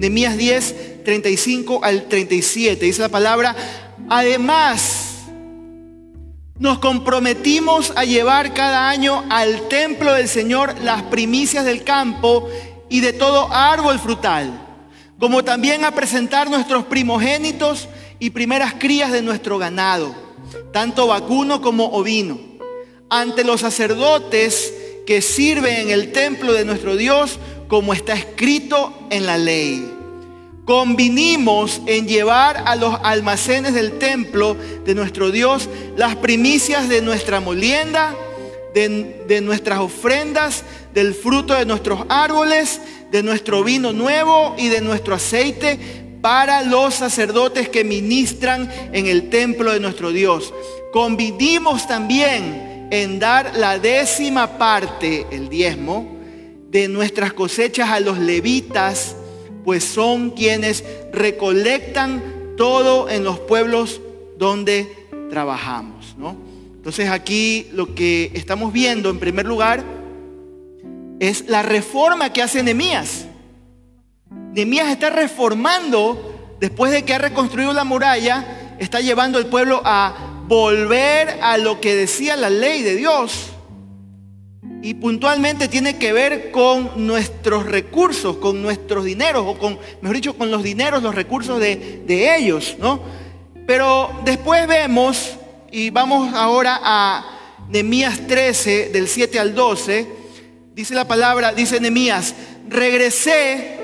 Nehemías 10, 35 al 37. Dice la palabra, además, nos comprometimos a llevar cada año al templo del Señor las primicias del campo y de todo árbol frutal, como también a presentar nuestros primogénitos y primeras crías de nuestro ganado, tanto vacuno como ovino, ante los sacerdotes que sirven en el templo de nuestro Dios, como está escrito en la ley convinimos en llevar a los almacenes del templo de nuestro Dios las primicias de nuestra molienda, de, nuestras ofrendas, del fruto de nuestros árboles, de nuestro vino nuevo y de nuestro aceite para los sacerdotes que ministran en el templo de nuestro Dios. Convinimos también en dar la décima parte, el diezmo, de nuestras cosechas a los levitas, pues son quienes recolectan todo en los pueblos donde trabajamos. ¿no? Entonces aquí lo que estamos viendo en primer lugar es la reforma que hace Nehemías. Nehemías está reformando, después de que ha reconstruido la muralla, está llevando al pueblo a volver a lo que decía la ley de Dios y puntualmente tiene que ver con nuestros recursos, con nuestros dineros, o con, mejor dicho, con los dineros, los recursos de, de ellos, ¿no? Pero después vemos, y vamos ahora a Nehemías 13, del 7 al 12, dice la palabra, dice Nehemías, regresé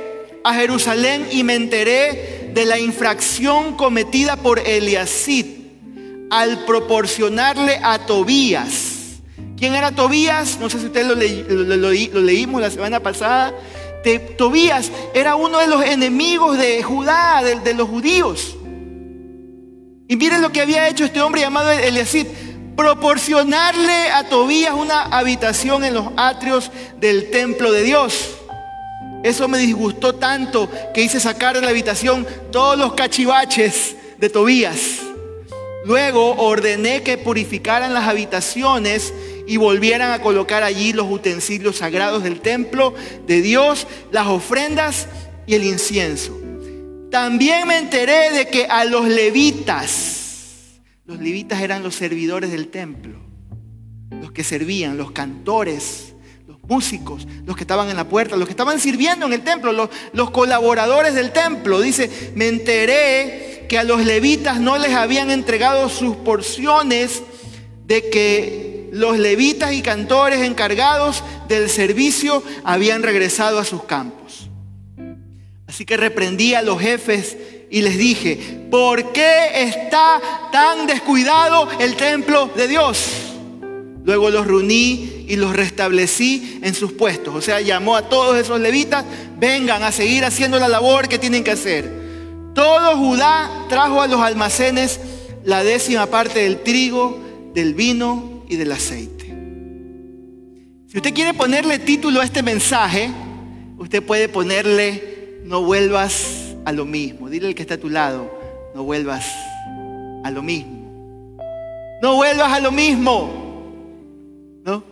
a Jerusalén y me enteré de la infracción cometida por Eliasid al proporcionarle a Tobías ¿Quién era Tobías? No sé si ustedes lo, leímos la semana pasada. Tobías era uno de los enemigos de Judá, de, los judíos. Y miren lo que había hecho este hombre llamado Eliasid. Proporcionarle a Tobías una habitación en los atrios del templo de Dios. Eso me disgustó tanto que hice sacar de la habitación todos los cachivaches de Tobías. Luego ordené que purificaran las habitaciones y volvieran a colocar allí los utensilios sagrados del templo de Dios, las ofrendas y el incienso. También me enteré de que a los levitas, los levitas eran los servidores del templo, los que servían, los cantores, los músicos, los que estaban en la puerta, los que estaban sirviendo en el templo, los, los colaboradores del templo. Dice, me enteré que a los levitas no les habían entregado sus porciones de que los levitas y cantores encargados del servicio habían regresado a sus campos. Así que reprendí a los jefes y les dije, ¿por qué está tan descuidado el templo de Dios? Luego los reuní y los restablecí en sus puestos. O sea, llamó a todos esos levitas, vengan a seguir haciendo la labor que tienen que hacer. Todo Judá trajo a los almacenes la décima parte del trigo, del vino y del aceite. Si usted quiere ponerle título a este mensaje, usted puede ponerle no vuelvas a lo mismo. Dile al que está a tu lado, no vuelvas a lo mismo. No vuelvas a lo mismo. ¿No?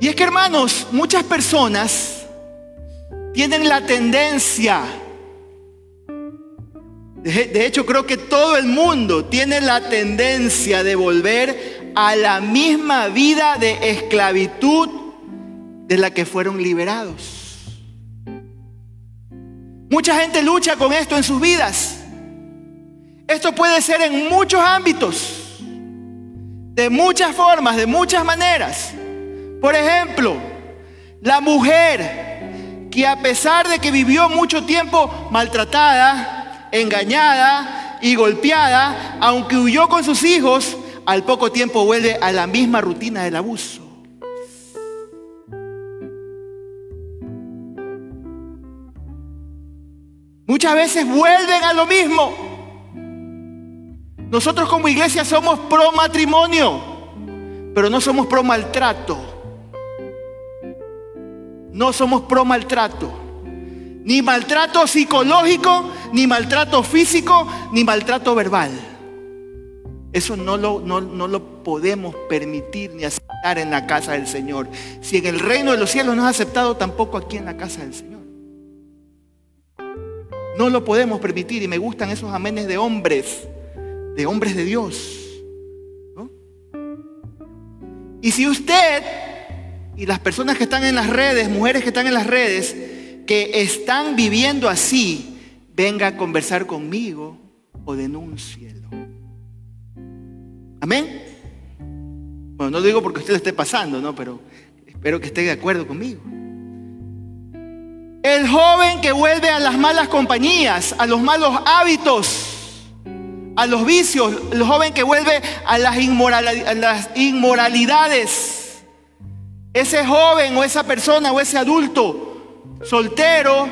Y es que hermanos, muchas personas tienen la tendencia de hecho, creo que todo el mundo tiene la tendencia de volver a la misma vida de esclavitud de la que fueron liberados. Mucha gente lucha con esto en sus vidas. Esto puede ser en muchos ámbitos, de muchas formas, de muchas maneras. Por ejemplo, la mujer que a pesar de que vivió mucho tiempo maltratada, engañada y golpeada, aunque huyó con sus hijos, al poco tiempo vuelve a la misma rutina del abuso. Muchas veces vuelven a lo mismo. Nosotros como iglesia somos pro matrimonio, pero no somos pro maltrato. No somos pro maltrato. Ni maltrato psicológico, ni maltrato físico, ni maltrato verbal. Eso no lo, no, lo podemos permitir ni aceptar en la casa del Señor. Si en el reino de los cielos no es aceptado, tampoco aquí en la casa del Señor. No lo podemos permitir y me gustan esos amenes de hombres, de hombres de Dios. Y si usted y las personas que están en las redes, mujeres que están en las redes, que están viviendo así, venga a conversar conmigo o denúncielo. Amén. Bueno, no digo porque usted lo esté pasando, ¿no? Pero espero que esté de acuerdo conmigo. El joven que vuelve a las malas compañías, a los malos hábitos, a los vicios, el joven que vuelve a las, inmoralidades. Ese joven o esa persona o ese adulto soltero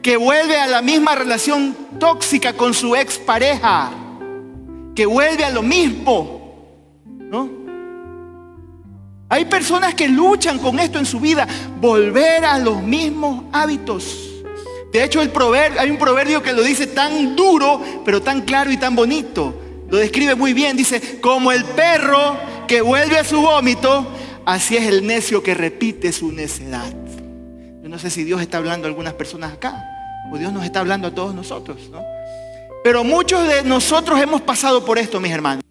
que vuelve a la misma relación tóxica con su expareja, que vuelve a lo mismo, ¿no? Hay personas que luchan con esto en su vida, volver a los mismos hábitos. De hecho, el proverbio, hay un proverbio que lo dice tan duro, pero tan claro y tan bonito. Lo describe muy bien. Dice, como el perro que vuelve a su vómito, así es el necio que repite su necedad. Yo no sé si Dios está hablando a algunas personas acá, o Dios nos está hablando a todos nosotros, ¿no? Pero muchos de nosotros hemos pasado por esto, mis hermanos.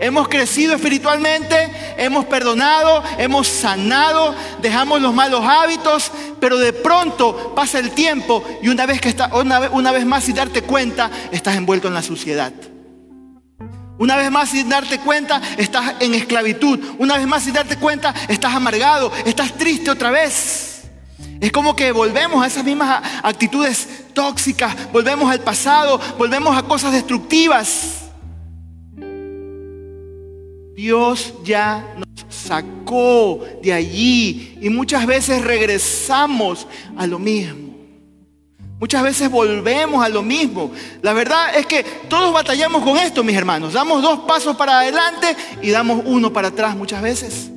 Hemos crecido espiritualmente, hemos perdonado, hemos sanado, dejamos los malos hábitos, pero de pronto pasa el tiempo y una vez, que está, una, una vez más sin darte cuenta, estás envuelto en la suciedad. Una vez más sin darte cuenta, estás en esclavitud. Una vez más sin darte cuenta, estás amargado, estás triste otra vez. Es como que volvemos a esas mismas actitudes tóxicas, volvemos al pasado, volvemos a cosas destructivas. Dios ya nos sacó de allí y muchas veces regresamos a lo mismo. Muchas veces volvemos a lo mismo. La verdad es que todos batallamos con esto, mis hermanos. Damos dos pasos para adelante y damos uno para atrás muchas veces.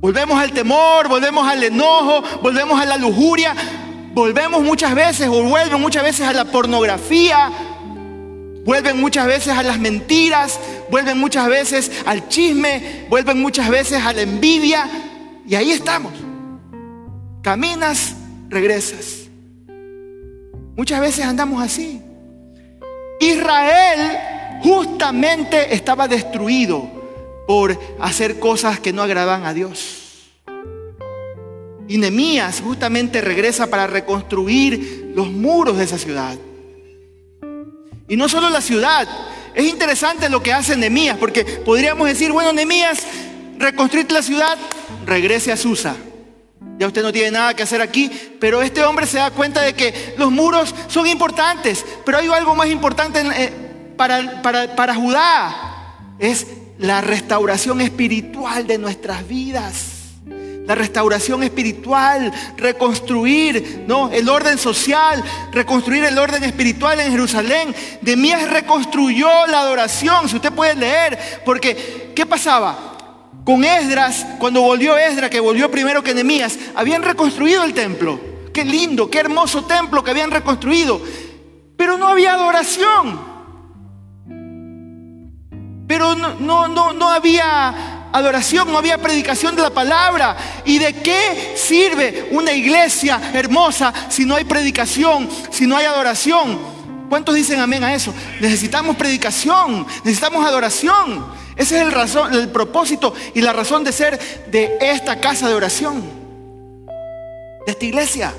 Volvemos al temor, volvemos al enojo, volvemos a la lujuria, volvemos muchas veces o vuelven muchas veces a la pornografía, Vuelven muchas veces a las mentiras, vuelven muchas veces al chisme, vuelven muchas veces a la envidia. Y ahí estamos. Caminas, regresas. Muchas veces andamos así. Israel justamente estaba destruido por hacer cosas que no agradaban a Dios. Y Nehemías justamente regresa para reconstruir los muros de esa ciudad. Y no solo la ciudad. Es interesante lo que hace Nemías, porque podríamos decir, bueno, Nemías, reconstruir la ciudad, regrese a Susa. Ya usted no tiene nada que hacer aquí, pero este hombre se da cuenta de que los muros son importantes, pero hay algo más importante eh, para, para, para Judá, es la restauración espiritual de nuestras vidas la restauración espiritual, reconstruir ¿no? el orden social, reconstruir el orden espiritual en Jerusalén. Demías reconstruyó la adoración, si usted puede leer, porque ¿qué pasaba? Con Esdras, cuando volvió Esdras, que volvió primero que Nemías, habían reconstruido el templo. Qué lindo, qué hermoso templo que habían reconstruido. Pero no había adoración. Pero no, no, no, no había adoración, no había predicación de la palabra. ¿Y de qué sirve una iglesia hermosa si no hay predicación, si no hay adoración? ¿Cuántos dicen amén a eso? Necesitamos predicación, necesitamos adoración. Ese es el, razón, el propósito y la razón de ser de esta casa de oración, de esta iglesia.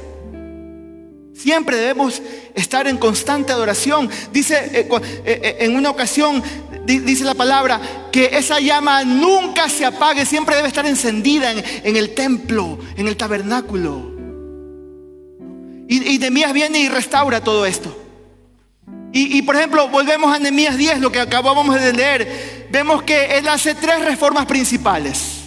Siempre debemos estar en constante adoración. Dice eh, eh, eh, en una ocasión, dice la palabra, que esa llama nunca se apague, siempre debe estar encendida en, el templo, en el tabernáculo. Y, y Nemías viene y restaura todo esto. Y, por ejemplo, volvemos a Nemías 10, lo que acabamos de leer. Vemos que él hace tres reformas principales.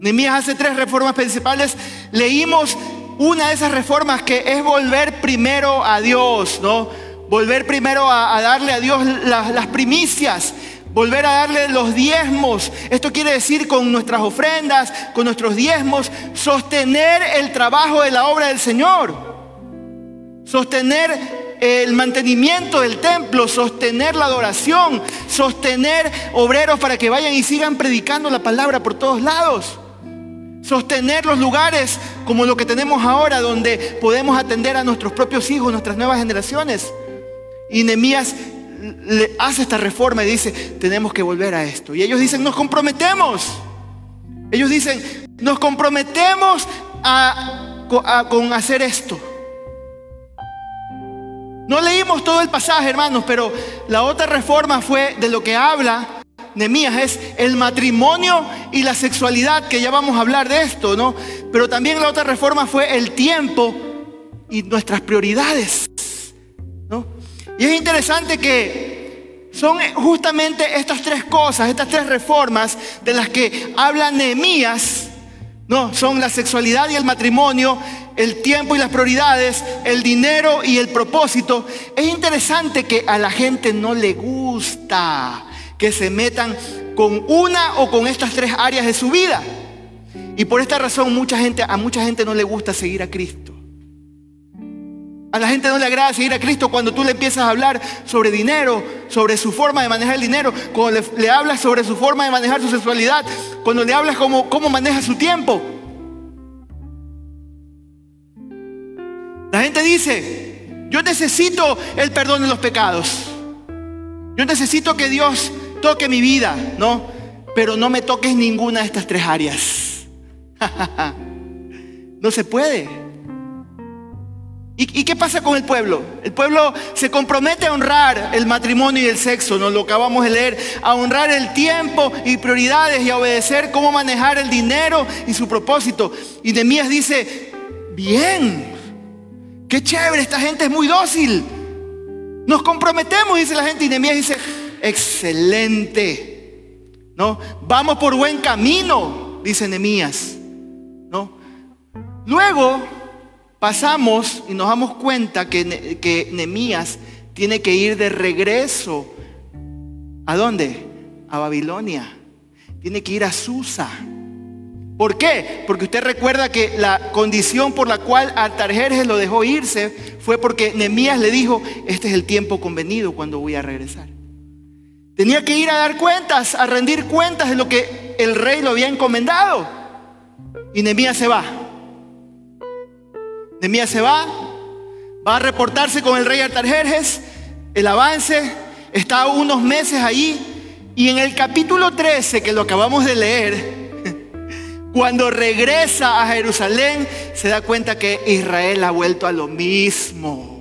Nemías hace tres reformas principales. Leímos una de esas reformas que es volver primero a Dios, ¿no? Volver primero a, darle a Dios las primicias, volver a darle los diezmos. Esto quiere decir con nuestras ofrendas, con nuestros diezmos, sostener el trabajo de la obra del Señor. Sostener el mantenimiento del templo, sostener la adoración, sostener obreros para que vayan y sigan predicando la palabra por todos lados sostener los lugares como lo que tenemos ahora, donde podemos atender a nuestros propios hijos, nuestras nuevas generaciones. Y Nehemías le hace esta reforma y dice, tenemos que volver a esto. Y ellos dicen, nos comprometemos. Ellos dicen, nos comprometemos con hacer esto. No leímos todo el pasaje, hermanos, pero la otra reforma fue de lo que habla Nemías, es el matrimonio y la sexualidad, que ya vamos a hablar de esto, ¿no? Pero también la otra reforma fue el tiempo y nuestras prioridades. Y es interesante que son justamente estas tres cosas, estas tres reformas de las que habla Nehemías, no, son la sexualidad y el matrimonio, el tiempo y las prioridades, el dinero y el propósito. Es interesante que a la gente no le gusta que se metan con una o con estas tres áreas de su vida. Y por esta razón mucha gente, a mucha gente no le gusta seguir a Cristo. A la gente no le agrada seguir a Cristo cuando tú le empiezas a hablar sobre dinero, sobre su forma de manejar el dinero, cuando le, hablas sobre su forma de manejar su sexualidad, cuando le hablas cómo, cómo maneja su tiempo. La gente dice, yo necesito el perdón de los pecados. Yo necesito que Dios toque mi vida, ¿no? Pero no me toques ninguna de estas tres áreas. no se puede. ¿Y, qué pasa con el pueblo? El pueblo se compromete a honrar el matrimonio y el sexo, nos lo acabamos de leer, a honrar el tiempo y prioridades y a obedecer cómo manejar el dinero y su propósito. Y Nemías dice, bien, qué chévere, esta gente es muy dócil. Nos comprometemos, dice la gente, y Nemías dice, excelente. ¿No? Vamos por buen camino, dice Nemías. ¿No? Luego pasamos y nos damos cuenta que, que Nemías tiene que ir de regreso. ¿A dónde? A Babilonia. Tiene que ir a Susa. ¿Por qué? Porque usted recuerda que la condición por la cual Artajerjes lo dejó irse fue porque Nemías le dijo, este es el tiempo convenido cuando voy a regresar. Tenía que ir a dar cuentas, a rendir cuentas de lo que el rey lo había encomendado. Y Nemías se va. Nemías se va, va a reportarse con el rey Artajerjes, el avance, está unos meses ahí, y en el capítulo 13, que lo acabamos de leer, cuando regresa a Jerusalén, se da cuenta que Israel ha vuelto a lo mismo.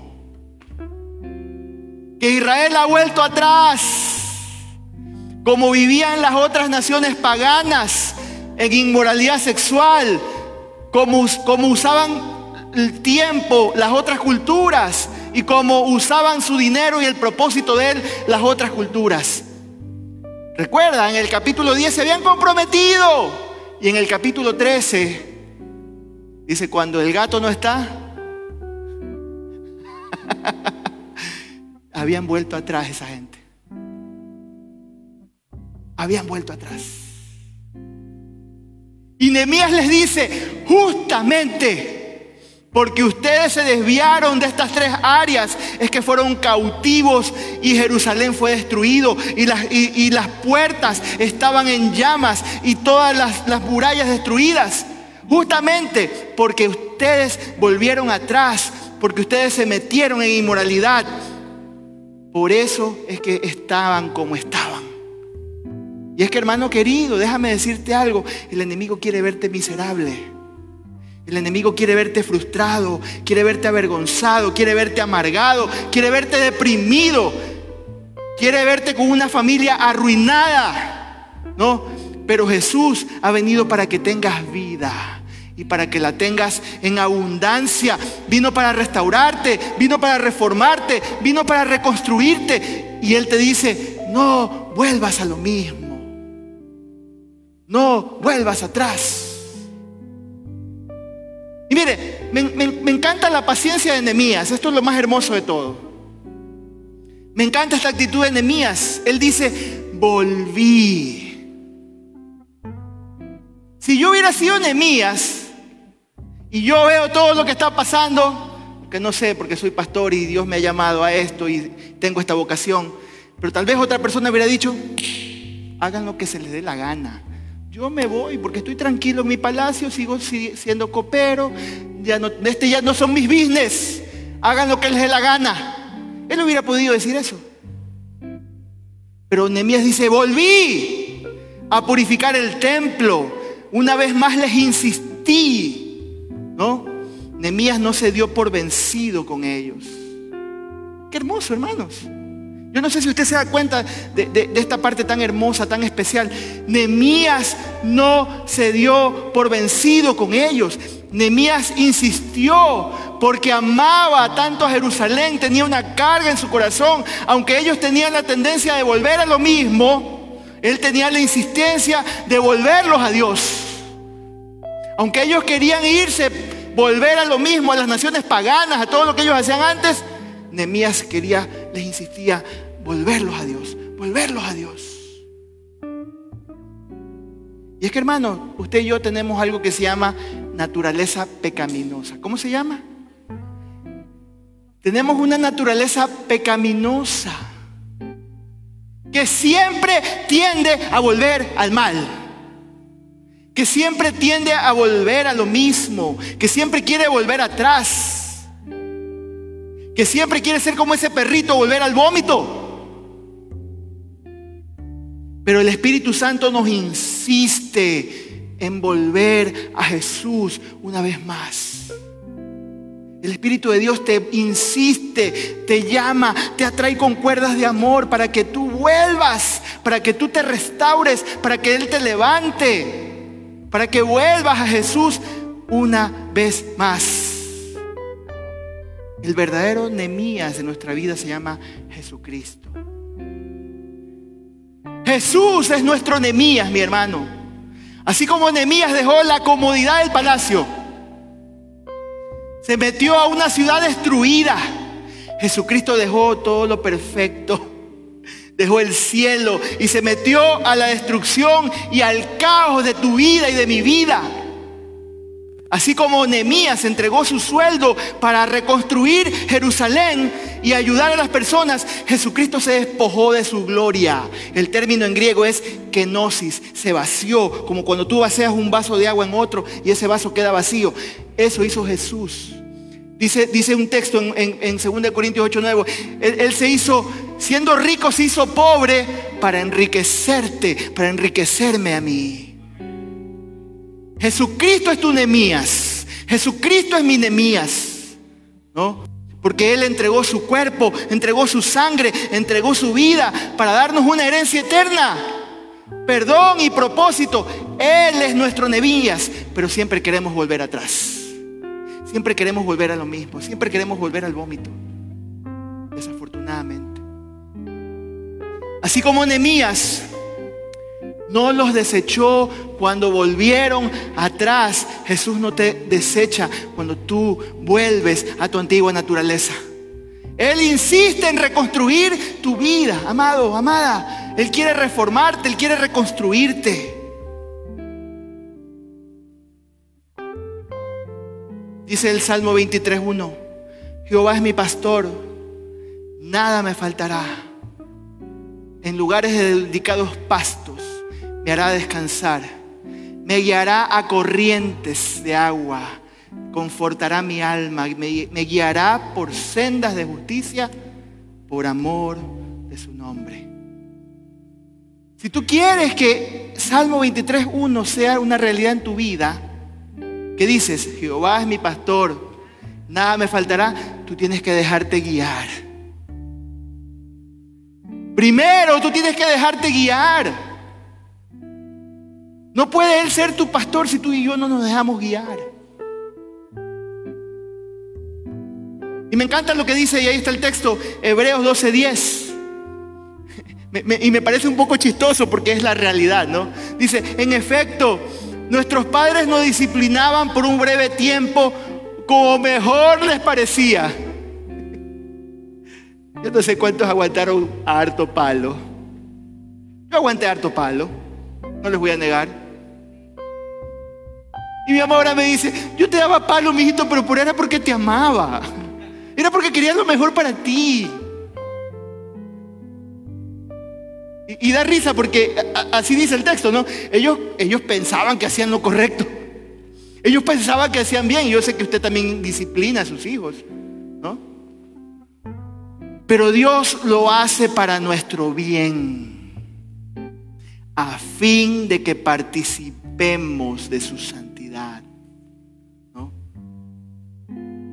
Que Israel ha vuelto atrás, como vivían las otras naciones paganas, en inmoralidad sexual, como, como usaban el tiempo, las otras culturas y cómo usaban su dinero y el propósito de él las otras culturas. Recuerda, en el capítulo 10 se habían comprometido y en el capítulo 13 dice, cuando el gato no está, habían vuelto atrás esa gente. Habían vuelto atrás. Y Nehemías les dice, justamente, porque ustedes se desviaron de estas tres áreas, es que fueron cautivos y Jerusalén fue destruido y las, y, las puertas estaban en llamas y todas las, las murallas destruidas. Justamente porque ustedes volvieron atrás, porque ustedes se metieron en inmoralidad. Por eso es que estaban como estaban. Y es que hermano querido, déjame decirte algo, el enemigo quiere verte miserable. El enemigo quiere verte frustrado, quiere verte avergonzado, quiere verte amargado, quiere verte deprimido, quiere verte con una familia arruinada. ¿No? Pero Jesús ha venido para que tengas vida y para que la tengas en abundancia. Vino para restaurarte, vino para reformarte, vino para reconstruirte. Y Él te dice, no vuelvas a lo mismo. No vuelvas atrás. Mire, me, encanta la paciencia de Nehemías. Esto es lo más hermoso de todo. Me encanta esta actitud de Nehemías. Él dice, volví. Si yo hubiera sido Nehemías y yo veo todo lo que está pasando, que no sé porque soy pastor y Dios me ha llamado a esto y tengo esta vocación, pero tal vez otra persona hubiera dicho, hagan lo que se les dé la gana. Yo me voy porque estoy tranquilo en mi palacio, sigo siendo copero, no, este ya no son mis business, hagan lo que les dé la gana. Él hubiera podido decir eso. Pero Nehemías dice, volví a purificar el templo. Una vez más les insistí, ¿no? Nehemías no se dio por vencido con ellos. Qué hermoso, hermanos. Yo no sé si usted se da cuenta de, esta parte tan hermosa, tan especial. Nemías no se dio por vencido con ellos. Nemías insistió porque amaba tanto a Jerusalén, tenía una carga en su corazón. Aunque ellos tenían la tendencia de volver a lo mismo, él tenía la insistencia de volverlos a Dios. Aunque ellos querían irse, volver a lo mismo, a las naciones paganas, a todo lo que ellos hacían antes, Nemías quería, les insistía, volverlos a Dios, volverlos a Dios. Y es que hermano, usted y yo tenemos algo que se llama naturaleza pecaminosa. ¿Cómo se llama? Tenemos una naturaleza pecaminosa que siempre tiende a volver al mal, que siempre tiende a volver a lo mismo, que siempre quiere volver atrás, que siempre quiere ser como ese perrito, volver al vómito. Pero el Espíritu Santo nos insiste en volver a Jesús una vez más. El Espíritu de Dios te insiste, te llama, te atrae con cuerdas de amor para que tú vuelvas, para que tú te restaures, para que Él te levante, para que vuelvas a Jesús una vez más. El verdadero Nemías de nuestra vida se llama Jesucristo. Jesús es nuestro Nemías, mi hermano. Así como Nemías dejó la comodidad del palacio, se metió a una ciudad destruida. Jesucristo dejó todo lo perfecto, dejó el cielo y se metió a la destrucción y al caos de tu vida y de mi vida. Así como Nehemías entregó su sueldo para reconstruir Jerusalén y ayudar a las personas, Jesucristo se despojó de su gloria. El término en griego es kenosis, se vació, como cuando tú vacías un vaso de agua en otro y ese vaso queda vacío. Eso hizo Jesús. Dice, un texto en, en, 2 Corintios 8, 9, él, él se hizo, siendo rico, se hizo pobre para enriquecerte, para enriquecerme a mí. Jesucristo es tu Nemías. Jesucristo es mi Nemías. ¿No? Porque Él entregó su cuerpo, entregó su sangre, entregó su vida para darnos una herencia eterna. Perdón y propósito. Él es nuestro Nemías. Pero siempre queremos volver atrás. Siempre queremos volver a lo mismo. Siempre queremos volver al vómito. Desafortunadamente. Así como Nemías no los desechó cuando volvieron atrás. Jesús no te desecha cuando tú vuelves a tu antigua naturaleza. Él insiste en reconstruir tu vida, amado, amada. Él quiere reformarte, Él quiere reconstruirte. Dice el Salmo 23.1, Jehová es mi pastor, nada me faltará. En lugares dedicados pastos me hará descansar, me guiará a corrientes de agua, confortará mi alma, me, me guiará por sendas de justicia por amor de su nombre. Si tú quieres que Salmo 23.1 sea una realidad en tu vida, que dices, Jehová es mi pastor, nada me faltará, tú tienes que dejarte guiar. Primero tú tienes que dejarte guiar. No puede Él ser tu pastor si tú y yo no nos dejamos guiar. Y me encanta lo que dice, y ahí está el texto, Hebreos 12:10. y me parece un poco chistoso porque es la realidad, ¿no? Dice, en efecto, nuestros padres nos disciplinaban por un breve tiempo como mejor les parecía. Yo no sé cuántos aguantaron a harto palo. Yo aguanté harto palo, no les voy a negar. Y mi mamá ahora me dice, yo te daba palo, mijito, pero por era porque te amaba. Era porque quería lo mejor para ti. Y, da risa porque así dice el texto, ¿no? Ellos, ellos pensaban que hacían lo correcto. Ellos pensaban que hacían bien. Yo sé que usted también disciplina a sus hijos, ¿no? Pero Dios lo hace para nuestro bien, a fin de que participemos de su santidad.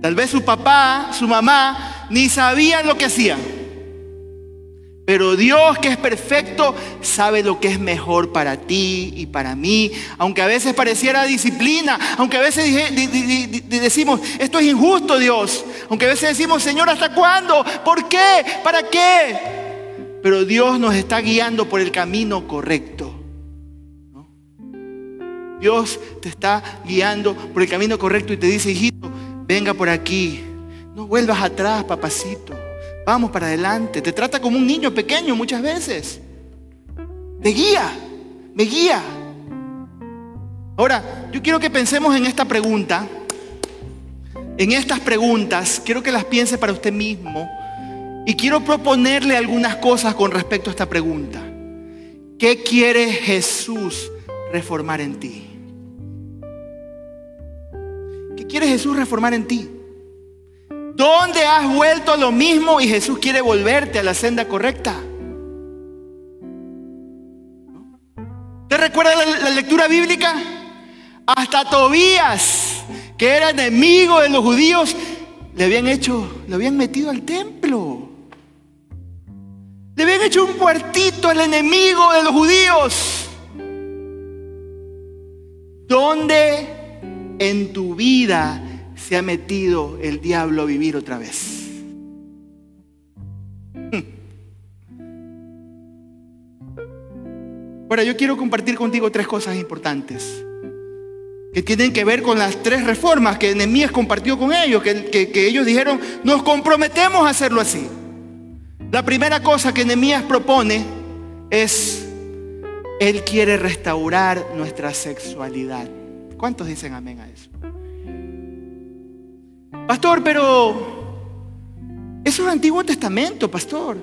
Tal vez su papá, su mamá, ni sabían lo que hacían. Pero Dios que es perfecto sabe lo que es mejor para ti y para mí. Aunque a veces pareciera disciplina, aunque a veces decimos, esto es injusto Dios. Aunque a veces decimos, Señor, ¿hasta cuándo? ¿Por qué? ¿Para qué? Pero Dios nos está guiando por el camino correcto. Dios te está guiando por el camino correcto y te dice, hijito, venga por aquí. No vuelvas atrás, papacito. Vamos para adelante. Te trata como un niño pequeño muchas veces. Me guía, me guía. Ahora, yo quiero que pensemos en esta pregunta. En estas preguntas, quiero que las piense para usted mismo. Y quiero proponerle algunas cosas con respecto a esta pregunta. ¿Qué quiere Jesús reformar en ti? ¿Qué quiere Jesús reformar en ti? ¿Dónde has vuelto a lo mismo y Jesús quiere volverte a la senda correcta? ¿Te recuerda la, lectura bíblica? Hasta Tobías, que era enemigo de los judíos, le habían hecho, lo habían metido al templo. Le habían hecho un cuartito al enemigo de los judíos. ¿Dónde en tu vida se ha metido el diablo a vivir otra vez. Ahora, yo quiero compartir contigo tres cosas importantes que tienen que ver con las tres reformas que Nehemías compartió con ellos, que, que, ellos dijeron, nos comprometemos a hacerlo así. La primera cosa que Nehemías propone es, Él quiere restaurar nuestra sexualidad. ¿Cuántos dicen amén a eso? Pastor, pero eso es el Antiguo Testamento, pastor.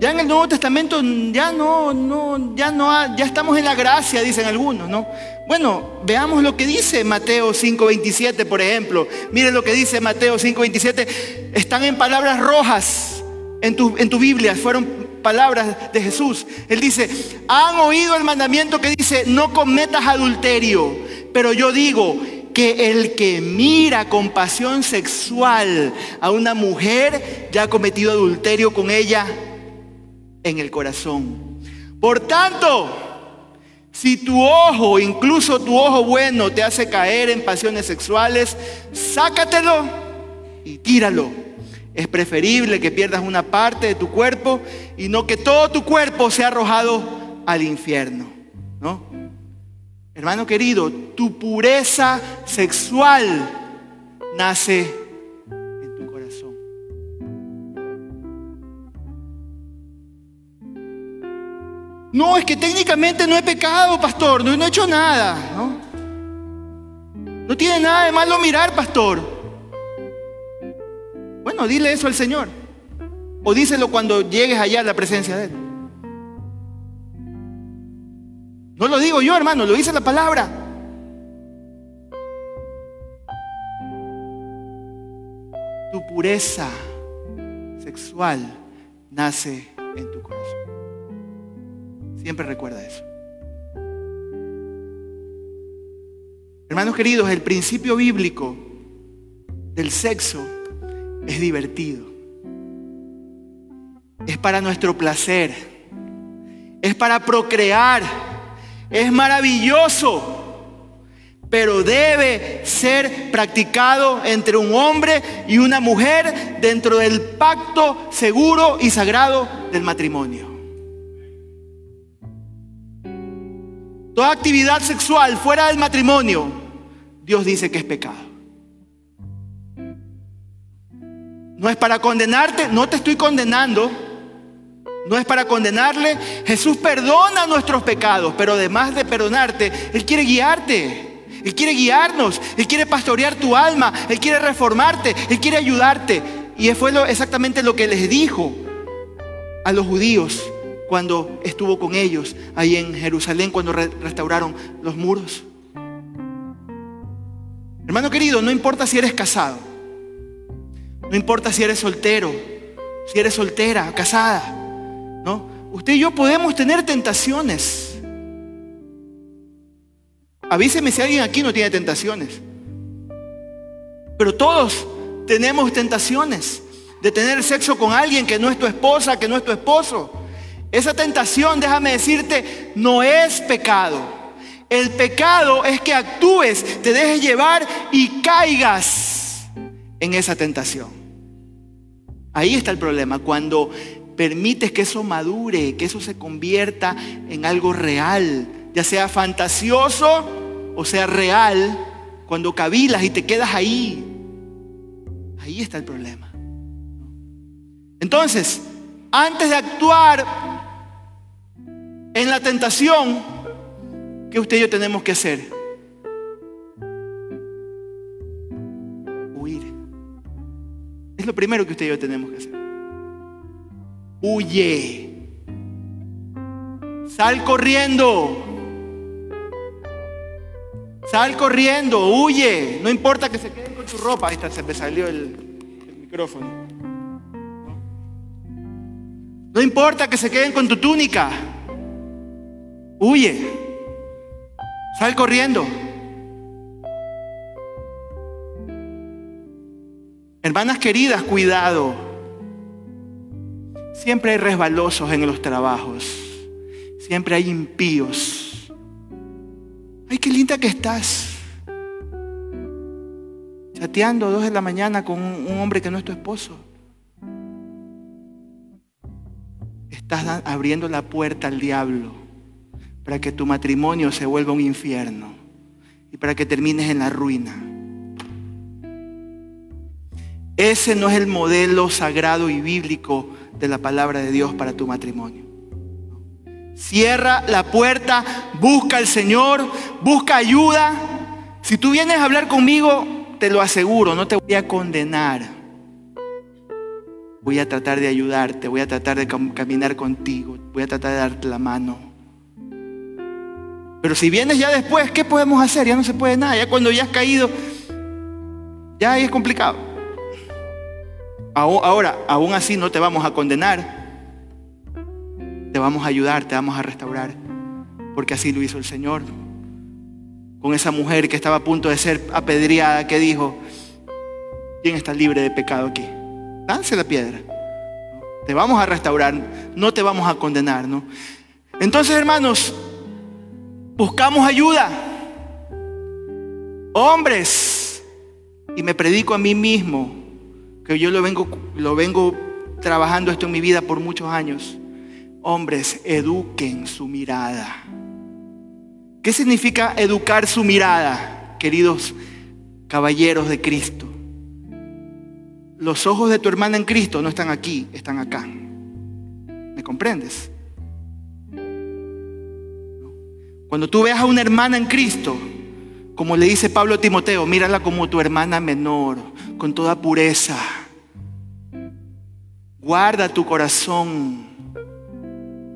Ya en el Nuevo Testamento ya no, no, ya no, ya estamos en la gracia, dicen algunos, ¿no? Bueno, veamos lo que dice Mateo 5:27, por ejemplo. Miren lo que dice Mateo 5:27. Están en palabras rojas en tu, en tu Biblia, fueron palabras de Jesús. Él dice, han oído el mandamiento que dice, no cometas adulterio. Pero yo digo, que el que mira con pasión sexual a una mujer ya ha cometido adulterio con ella en el corazón. Por tanto, si tu ojo, incluso tu ojo bueno, te hace caer en pasiones sexuales, sácatelo y tíralo. Es preferible que pierdas una parte de tu cuerpo y no que todo tu cuerpo sea arrojado al infierno. ¿no? Hermano querido, tu pureza sexual nace en tu corazón. No, es que técnicamente no he pecado, pastor, no, he hecho nada. ¿no? no tiene nada de malo mirar, pastor. Bueno, dile eso al Señor. O díselo cuando llegues allá a la presencia de Él. No lo digo yo, hermano, lo dice la palabra. Tu pureza sexual nace en tu corazón. Siempre recuerda eso. Hermanos queridos, el principio bíblico del sexo es divertido. Es para nuestro placer. Es para procrear es maravilloso, pero debe ser practicado entre un hombre y una mujer dentro del pacto seguro y sagrado del matrimonio. Toda actividad sexual fuera del matrimonio, Dios dice que es pecado. No es para condenarte, no te estoy condenando. No es para condenarle. Jesús perdona nuestros pecados, pero además de perdonarte, Él quiere guiarte. Él quiere guiarnos. Él quiere pastorear tu alma. Él quiere reformarte. Él quiere ayudarte. Y fue exactamente lo que les dijo a los judíos cuando estuvo con ellos ahí en Jerusalén, cuando restauraron los muros. Hermano querido, no importa si eres casado, no importa si eres soltero, si eres soltera, casada, ¿no? Usted y yo podemos tener tentaciones. Avíseme si alguien aquí no tiene tentaciones. Pero todos tenemos tentaciones de tener sexo con alguien que no es tu esposa, que no es tu esposo. Esa tentación, déjame decirte, no es pecado. El pecado es que actúes, te dejes llevar y caigas en esa tentación. Ahí está el problema, cuando permites que eso madure, que eso se convierta en algo real, ya sea fantasioso o sea real, cuando cavilas y te quedas ahí. Ahí está el problema. Entonces, antes de actuar en la tentación, ¿qué usted y yo tenemos que hacer? Es lo primero que usted y yo tenemos que hacer. Huye. Sal corriendo. Sal corriendo, huye. No importa que se queden con tu ropa. Ahí está, se me salió el, el micrófono. No importa que se queden con tu túnica. Huye. Sal corriendo. Hermanas queridas, cuidado. Siempre hay resbalosos en los trabajos. Siempre hay impíos. Ay, qué linda que estás. Chateando dos de la mañana con un hombre que no es tu esposo. Estás abriendo la puerta al diablo para que tu matrimonio se vuelva un infierno y para que termines en la ruina. Ese no es el modelo sagrado y bíblico de la palabra de Dios para tu matrimonio. Cierra la puerta, busca al Señor, busca ayuda. Si tú vienes a hablar conmigo, te lo aseguro, no te voy a condenar. Voy a tratar de ayudarte, voy a tratar de caminar contigo, voy a tratar de darte la mano. Pero si vienes ya después, ¿qué podemos hacer? Ya no se puede nada. Ya cuando ya has caído, ya ahí es complicado. Ahora, aún así no te vamos a condenar. Te vamos a ayudar, te vamos a restaurar. Porque así lo hizo el Señor. Con esa mujer que estaba a punto de ser apedreada, que dijo, ¿quién está libre de pecado aquí? Lance la piedra. Te vamos a restaurar, no te vamos a condenar, ¿no? Entonces, hermanos, Buscamos ayuda. Hombres, y me predico a mí mismo, que yo lo vengo, lo vengo trabajando esto en mi vida por muchos años. Hombres, eduquen su mirada. ¿Qué significa educar su mirada, queridos caballeros de Cristo? Los ojos de tu hermana en Cristo no están aquí, están acá. ¿Me comprendes? Cuando tú veas a una hermana en Cristo, como le dice Pablo a Timoteo, mírala como tu hermana menor, con toda pureza. Guarda tu corazón.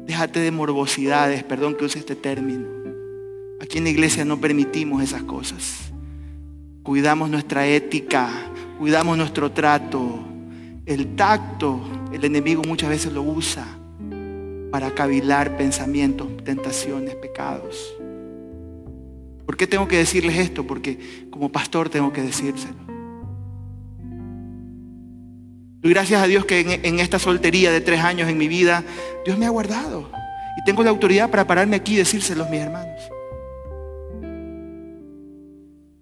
Déjate de morbosidades, perdón que use este término. Aquí en la iglesia no permitimos esas cosas. Cuidamos nuestra ética, cuidamos nuestro trato. El tacto, el enemigo muchas veces lo usa para cavilar pensamientos, tentaciones, pecados. ¿Por qué tengo que decirles esto? Porque como pastor tengo que decírselo. Gracias a Dios que en, en, esta soltería de tres años en mi vida, Dios me ha guardado. Y tengo la autoridad para pararme aquí y decírselos, mis hermanos.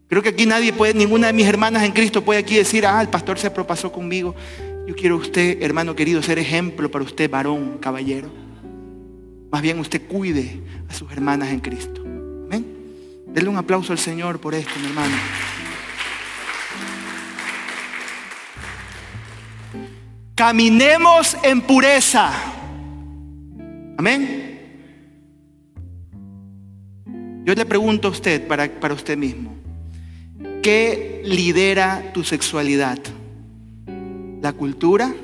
Creo que aquí nadie puede, ninguna de mis hermanas en Cristo puede aquí decir, ah, el pastor se propasó conmigo. Yo quiero usted, hermano querido, ser ejemplo para usted, varón, caballero. Más bien usted cuide a sus hermanas en Cristo. Amén. Denle un aplauso al Señor por esto, mi hermano. Caminemos en pureza. Amén. Yo le pregunto a usted, para, para usted mismo, ¿qué lidera tu sexualidad? ¿La cultura?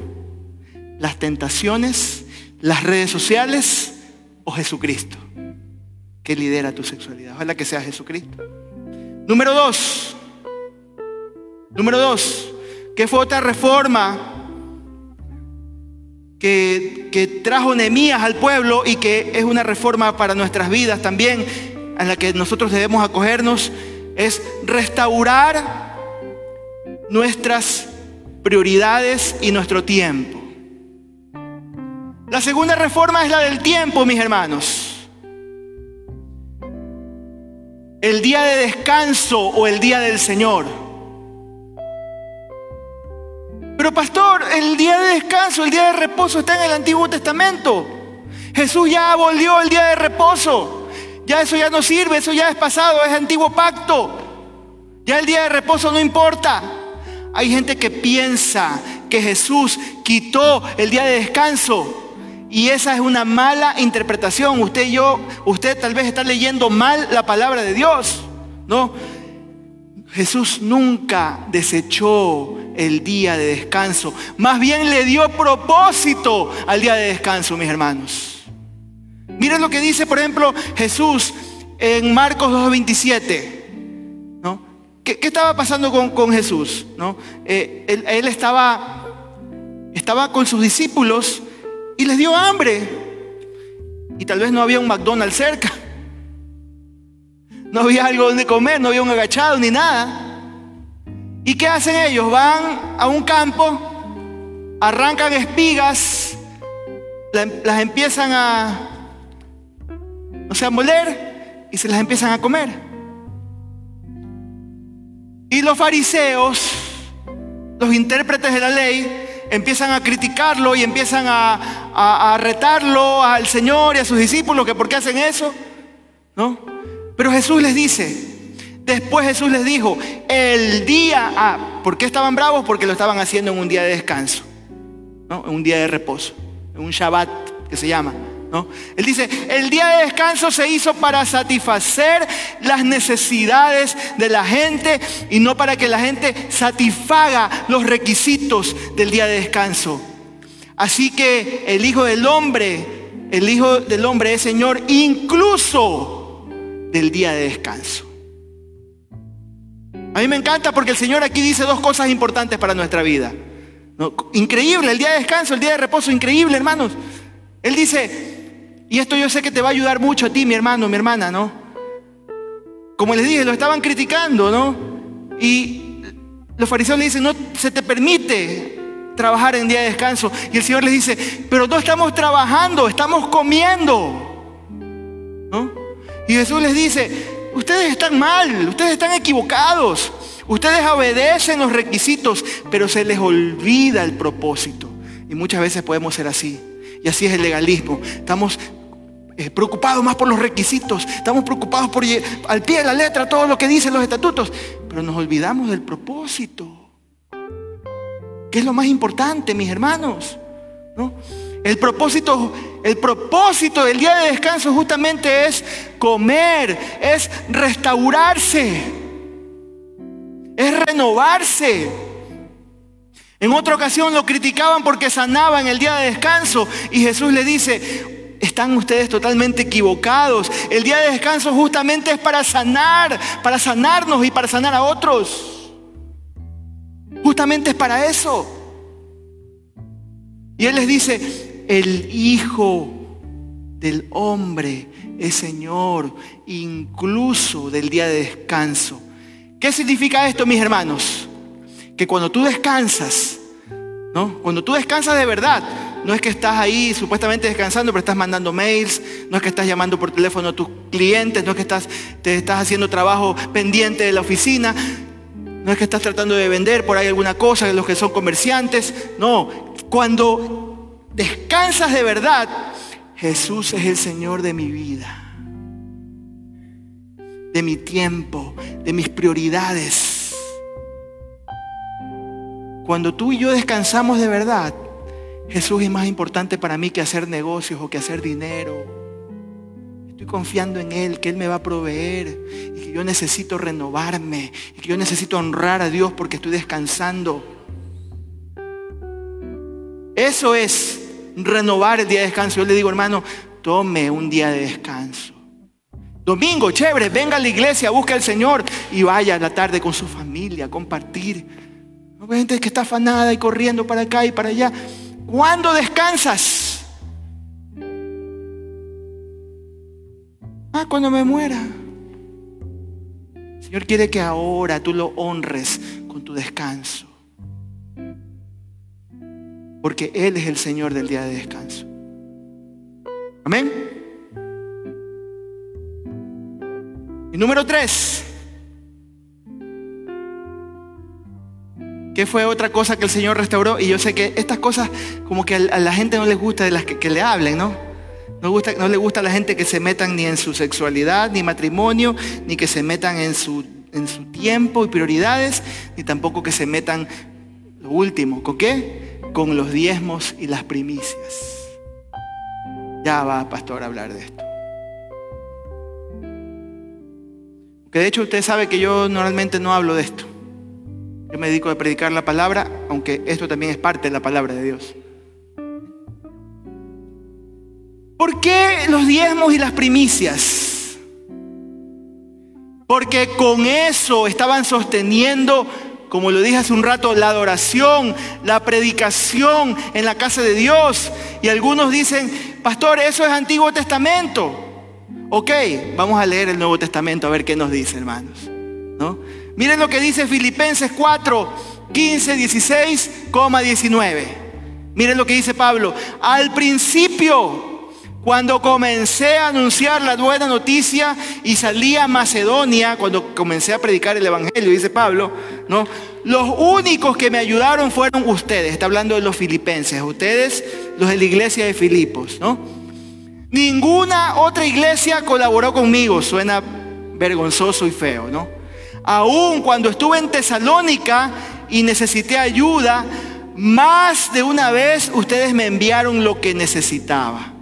¿Las tentaciones? las redes sociales o Jesucristo? ¿Qué lidera tu sexualidad? Ojalá que sea Jesucristo. Número dos. Número dos. ¿Qué fue otra reforma que, trajo Nehemías al pueblo y que es una reforma para nuestras vidas también, en la que nosotros debemos acogernos? Es restaurar nuestras prioridades y nuestro tiempo. La segunda reforma es la del tiempo, mis hermanos. El día de descanso o el día del Señor. Pero pastor, el día de descanso, el día de reposo está en el Antiguo Testamento. Jesús ya abolió el día de reposo. Ya eso ya no sirve, eso ya es pasado, es antiguo pacto. Ya el día de reposo no importa. Hay gente que piensa que Jesús quitó el día de descanso y esa es una mala interpretación. Usted y yo, usted tal vez está leyendo mal la palabra de Dios. No. Jesús nunca desechó el día de descanso. Más bien le dio propósito al día de descanso, mis hermanos. Miren lo que dice, por ejemplo, Jesús en Marcos 2.27. ¿no? ¿Qué, estaba pasando con, Jesús? ¿no? Eh, él, él estaba, estaba con sus discípulos y les dio hambre. Y tal vez no había un McDonald's cerca. No había algo donde comer, no había un agachado ni nada. ¿Y qué hacen ellos? Van a un campo, arrancan espigas, las empiezan a, no sé, a moler y se las empiezan a comer. Y los fariseos, los intérpretes de la ley, empiezan a criticarlo y empiezan a, retarlo al Señor y a sus discípulos que por qué hacen eso. ¿No? Pero Jesús les dice, después Jesús les dijo, el día, ah, ¿por qué estaban bravos? Porque lo estaban haciendo en un día de descanso, ¿no? en un día de reposo, en un Shabbat que se llama. Él dice, el día de descanso se hizo para satisfacer las necesidades de la gente y no para que la gente satisfaga los requisitos del día de descanso. Así que el Hijo del Hombre, el Hijo del Hombre es Señor incluso del día de descanso. A mí me encanta porque el Señor aquí dice dos cosas importantes para nuestra vida. Increíble, el día de descanso, el día de reposo, increíble, hermanos. Él dice, y esto yo sé que te va a ayudar mucho a ti, mi hermano, mi hermana, ¿no? Como les dije, lo estaban criticando, ¿no? Y los fariseos le dicen, no se te permite trabajar en día de descanso. Y el Señor les dice, pero no estamos trabajando, estamos comiendo. ¿No? Y Jesús les dice, ustedes están mal, ustedes están equivocados. Ustedes obedecen los requisitos, pero se les olvida el propósito. Y muchas veces podemos ser así. Y así es el legalismo. Estamos eh, preocupados más por los requisitos, estamos preocupados por al pie de la letra todo lo que dicen los estatutos, pero nos olvidamos del propósito. ¿Qué es lo más importante, mis hermanos? El propósito, el propósito del día de descanso justamente es comer, es restaurarse, es renovarse. En otra ocasión lo criticaban porque sanaba en el día de descanso y Jesús le dice, están ustedes totalmente equivocados. El día de descanso justamente es para sanar, para sanarnos y para sanar a otros. Justamente es para eso. Y Él les dice, el Hijo del Hombre es Señor, incluso del día de descanso. ¿Qué significa esto, mis hermanos? Que cuando tú descansas, ¿no? Cuando tú descansas de verdad, no es que estás ahí supuestamente descansando, pero estás mandando mails, no es que estás llamando por teléfono a tus clientes, no es que estás, te estás haciendo trabajo pendiente de la oficina, no es que estás tratando de vender por ahí alguna cosa, los que son comerciantes, no, cuando descansas de verdad, Jesús es el Señor de mi vida, de mi tiempo, de mis prioridades. Cuando tú y yo descansamos de verdad, Jesús es más importante para mí que hacer negocios o que hacer dinero. Estoy confiando en Él, que Él me va a proveer y que yo necesito renovarme y que yo necesito honrar a Dios porque estoy descansando. Eso es renovar el día de descanso. Yo le digo, hermano, tome un día de descanso. Domingo, chévere, venga a la iglesia, busque al Señor y vaya a la tarde con su familia a compartir. No hay gente que está afanada y corriendo para acá y para allá. ¿Cuándo descansas? Ah, cuando me muera. El Señor quiere que ahora tú lo honres con tu descanso. Porque Él es el Señor del día de descanso. Amén. Y número tres. ¿Qué fue otra cosa que el Señor restauró? Y yo sé que estas cosas como que a la gente no les gusta de las que, le hablen, ¿no? No, gusta, le gusta a la gente que se metan ni en su sexualidad, ni matrimonio, ni que se metan en su, en su tiempo y prioridades, ni tampoco que se metan lo último, ¿con qué? Con los diezmos y las primicias. Ya va, pastor, a hablar de esto. Que de hecho usted sabe que yo normalmente no hablo de esto. Yo me dedico a predicar la palabra, aunque esto también es parte de la palabra de Dios. ¿Por qué los diezmos y las primicias? Porque con eso estaban sosteniendo, como lo dije hace un rato, la adoración, la predicación en la casa de Dios. Y algunos dicen, pastor, eso es Antiguo Testamento. Ok, vamos a leer el Nuevo Testamento a ver qué nos dice, hermanos. ¿No? Miren lo que dice Filipenses 4, 15, 16, 19. Miren lo que dice Pablo. Al principio, cuando comencé a anunciar la buena noticia y salí a Macedonia, cuando comencé a predicar el Evangelio, dice Pablo, ¿no? Los únicos que me ayudaron fueron ustedes. Está hablando de los filipenses, ustedes, los de la iglesia de Filipos, ¿no? Ninguna otra iglesia colaboró conmigo. Suena vergonzoso y feo, ¿no? Aún cuando estuve en Tesalónica y necesité ayuda, más de una vez ustedes me enviaron lo que necesitaba.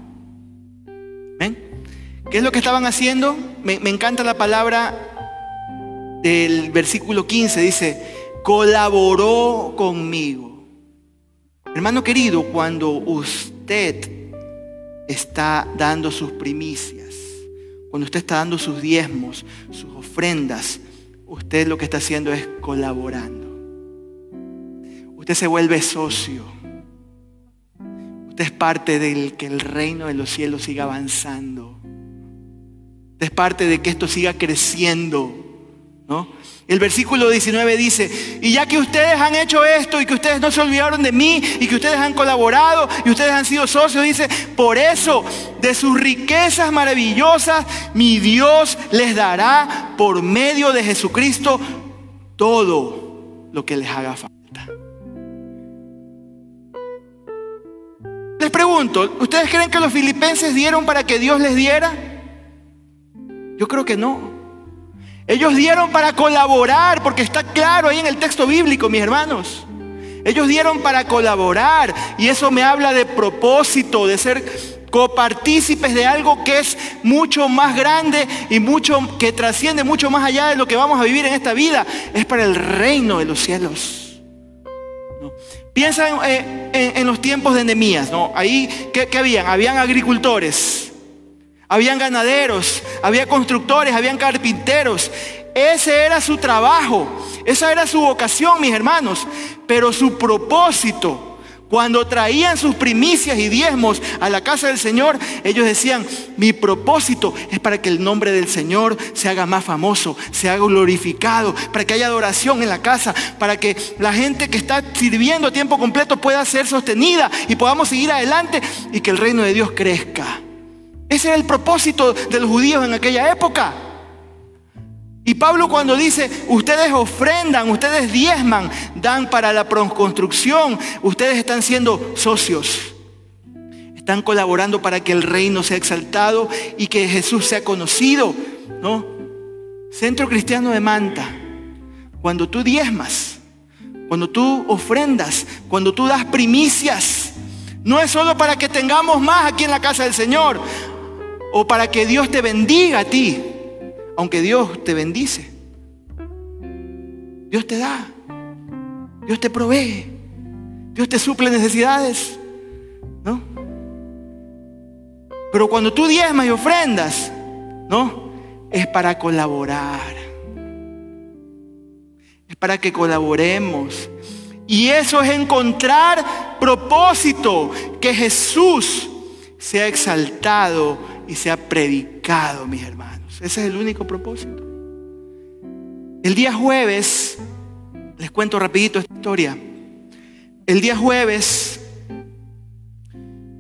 ¿Qué es lo que estaban haciendo? Me, encanta la palabra del versículo 15. Dice, colaboró conmigo. Hermano querido, cuando usted está dando sus primicias, cuando usted está dando sus diezmos, sus ofrendas, usted lo que está haciendo es colaborando. Usted se vuelve socio. Usted es parte del que el reino de los cielos siga avanzando. Es parte de que esto siga creciendo. ¿no? El versículo 19 dice, y ya que ustedes han hecho esto y que ustedes no se olvidaron de mí y que ustedes han colaborado y ustedes han sido socios, dice, por eso de sus riquezas maravillosas mi Dios les dará por medio de Jesucristo todo lo que les haga falta. Les pregunto, ¿ustedes creen que los filipenses dieron para que Dios les diera? Yo creo que no. Ellos dieron para colaborar, porque está claro ahí en el texto bíblico, mis hermanos. Ellos dieron para colaborar y eso me habla de propósito, de ser copartícipes de algo que es mucho más grande y mucho que trasciende mucho más allá de lo que vamos a vivir en esta vida. Es para el reino de los cielos. Piensa en, los tiempos de Enemías, ¿no? Ahí, ¿qué, ¿qué habían? Habían agricultores habían ganaderos, había constructores, habían carpinteros. Ese era su trabajo, esa era su vocación, mis hermanos. Pero su propósito, cuando traían sus primicias y diezmos a la casa del Señor, ellos decían, mi propósito es para que el nombre del Señor se haga más famoso, se haga glorificado, para que haya adoración en la casa, para que la gente que está sirviendo a tiempo completo pueda ser sostenida y podamos seguir adelante y que el reino de Dios crezca. Ese era el propósito de los judíos en aquella época. Y Pablo cuando dice, ustedes ofrendan, ustedes diezman, dan para la construcción, ustedes están siendo socios. Están colaborando para que el reino sea exaltado y que Jesús sea conocido. ¿no? Centro Cristiano de Manta, cuando tú diezmas, cuando tú ofrendas, cuando tú das primicias, no es solo para que tengamos más aquí en la casa del Señor o para que Dios te bendiga a ti, aunque Dios te bendice. Dios te da, Dios te provee, Dios te suple necesidades, ¿no? Pero cuando tú diezmas y ofrendas, ¿no? Es para colaborar. Es para que colaboremos. Y eso es encontrar propósito, que Jesús sea exaltado y sea predicado, mis hermanos. Ese es el único propósito. El día jueves, les cuento rapidito esta historia. El día jueves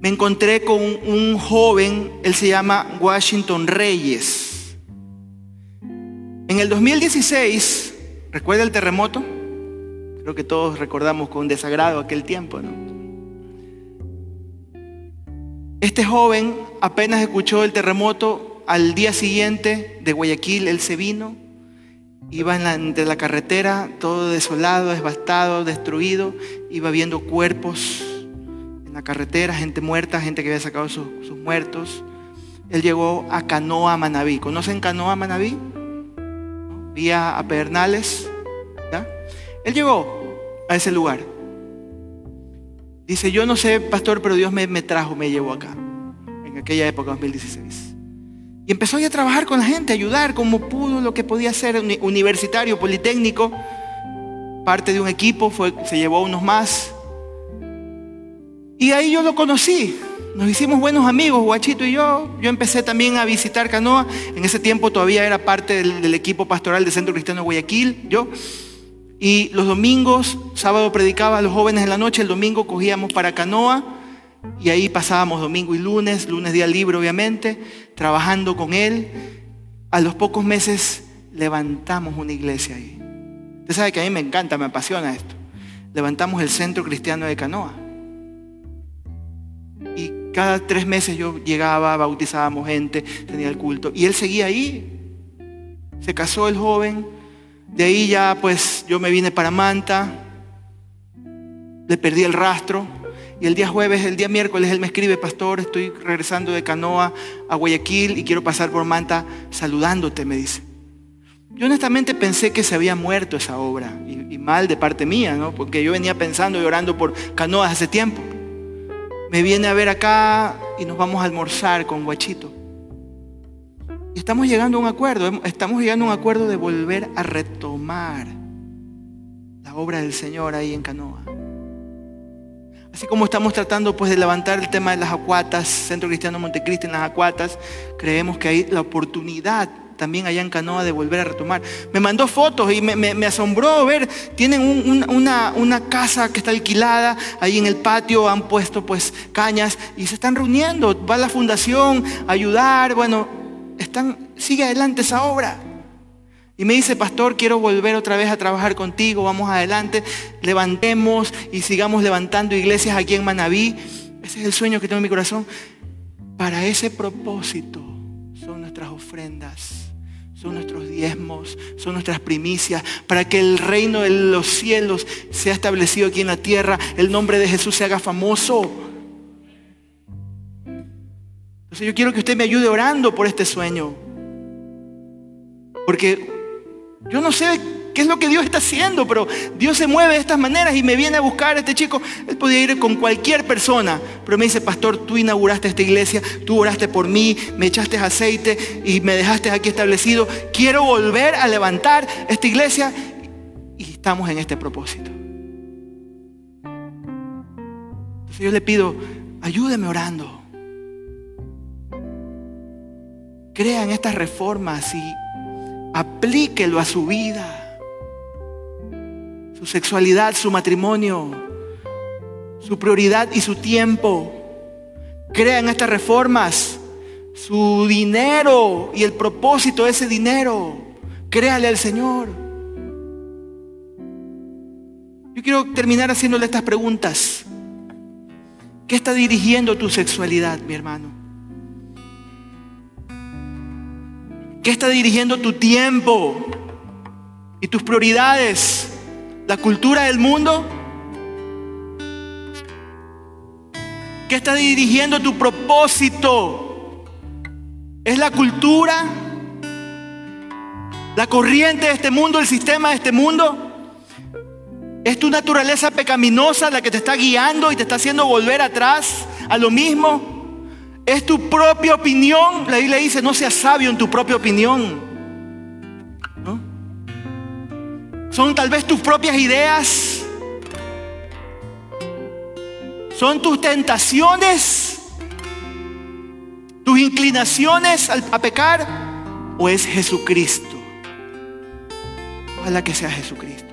me encontré con un joven, él se llama Washington Reyes. En el 2016, ¿recuerda el terremoto? Creo que todos recordamos con desagrado aquel tiempo, ¿no? Este joven apenas escuchó el terremoto, al día siguiente de Guayaquil él se vino, iba en la, entre la carretera, todo desolado, devastado, destruido, iba viendo cuerpos en la carretera, gente muerta, gente que había sacado sus, muertos. Él llegó a Canoa, Manabí. ¿Conocen Canoa, Manabí? Vía a Pedernales. Él llegó a ese lugar. Dice, yo no sé, pastor, pero Dios me, me trajo, me llevó acá, en aquella época, 2016. Y empezó a trabajar con la gente, a ayudar como pudo, lo que podía hacer, universitario, politécnico, parte de un equipo, fue, se llevó a unos más. Y ahí yo lo conocí, nos hicimos buenos amigos, Guachito y yo. Yo empecé también a visitar Canoa, en ese tiempo todavía era parte del, del equipo pastoral del Centro Cristiano de Guayaquil, yo. Y los domingos, sábado predicaba a los jóvenes en la noche, el domingo cogíamos para Canoa y ahí pasábamos domingo y lunes, lunes día libre obviamente, trabajando con él. A los pocos meses levantamos una iglesia ahí. Usted sabe que a mí me encanta, me apasiona esto. Levantamos el Centro Cristiano de Canoa. Y cada tres meses yo llegaba, bautizábamos gente, tenía el culto. Y él seguía ahí. Se casó el joven, de ahí ya pues yo me vine para Manta, le perdí el rastro y el día jueves, el día miércoles él me escribe, pastor, estoy regresando de Canoa a Guayaquil y quiero pasar por Manta saludándote, me dice. Yo honestamente pensé que se había muerto esa obra y, mal de parte mía, ¿no? porque yo venía pensando y orando por Canoa hace tiempo. Me viene a ver acá y nos vamos a almorzar con Guachito. Estamos llegando a un acuerdo, estamos llegando a un acuerdo de volver a retomar la obra del Señor ahí en Canoa. Así como estamos tratando pues de levantar el tema de las acuatas, Centro Cristiano Montecristo en las acuatas, creemos que hay la oportunidad también allá en Canoa de volver a retomar. Me mandó fotos y me, asombró ver, tienen una, una, casa que está alquilada, ahí en el patio han puesto pues cañas y se están reuniendo, va la fundación a ayudar, bueno, están, sigue adelante esa obra. Y me dice, pastor, quiero volver otra vez a trabajar contigo, vamos adelante, levantemos y sigamos levantando iglesias aquí en Manabí. Ese es el sueño que tengo en mi corazón. Para ese propósito son nuestras ofrendas, son nuestros diezmos, son nuestras primicias, para que el reino de los cielos sea establecido aquí en la tierra, el nombre de Jesús se haga famoso. Entonces yo quiero que usted me ayude orando por este sueño. Porque yo no sé qué es lo que Dios está haciendo, pero Dios se mueve de estas maneras y me viene a buscar este chico. Él podía ir con cualquier persona, pero me dice, pastor, tú inauguraste esta iglesia, tú oraste por mí, me echaste aceite y me dejaste aquí establecido. Quiero volver a levantar esta iglesia y estamos en este propósito. Entonces yo le pido, ayúdeme orando. Crea en estas reformas y aplíquelo a su vida, su sexualidad, su matrimonio, su prioridad y su tiempo. Crea en estas reformas su dinero y el propósito de ese dinero. Créale al Señor. Yo quiero terminar haciéndole estas preguntas. ¿Qué está dirigiendo tu sexualidad, mi hermano? ¿Qué está dirigiendo tu tiempo y tus prioridades? ¿La cultura del mundo? ¿Qué está dirigiendo tu propósito? ¿Es la cultura? ¿La corriente de este mundo? ¿El sistema de este mundo? ¿Es tu naturaleza pecaminosa la que te está guiando y te está haciendo volver atrás a lo mismo? ¿Es tu propia opinión? La Biblia dice, no seas sabio en tu propia opinión. Son tal vez tus propias ideas. Son tus tentaciones, tus inclinaciones a pecar, o es Jesucristo. Ojalá que sea Jesucristo.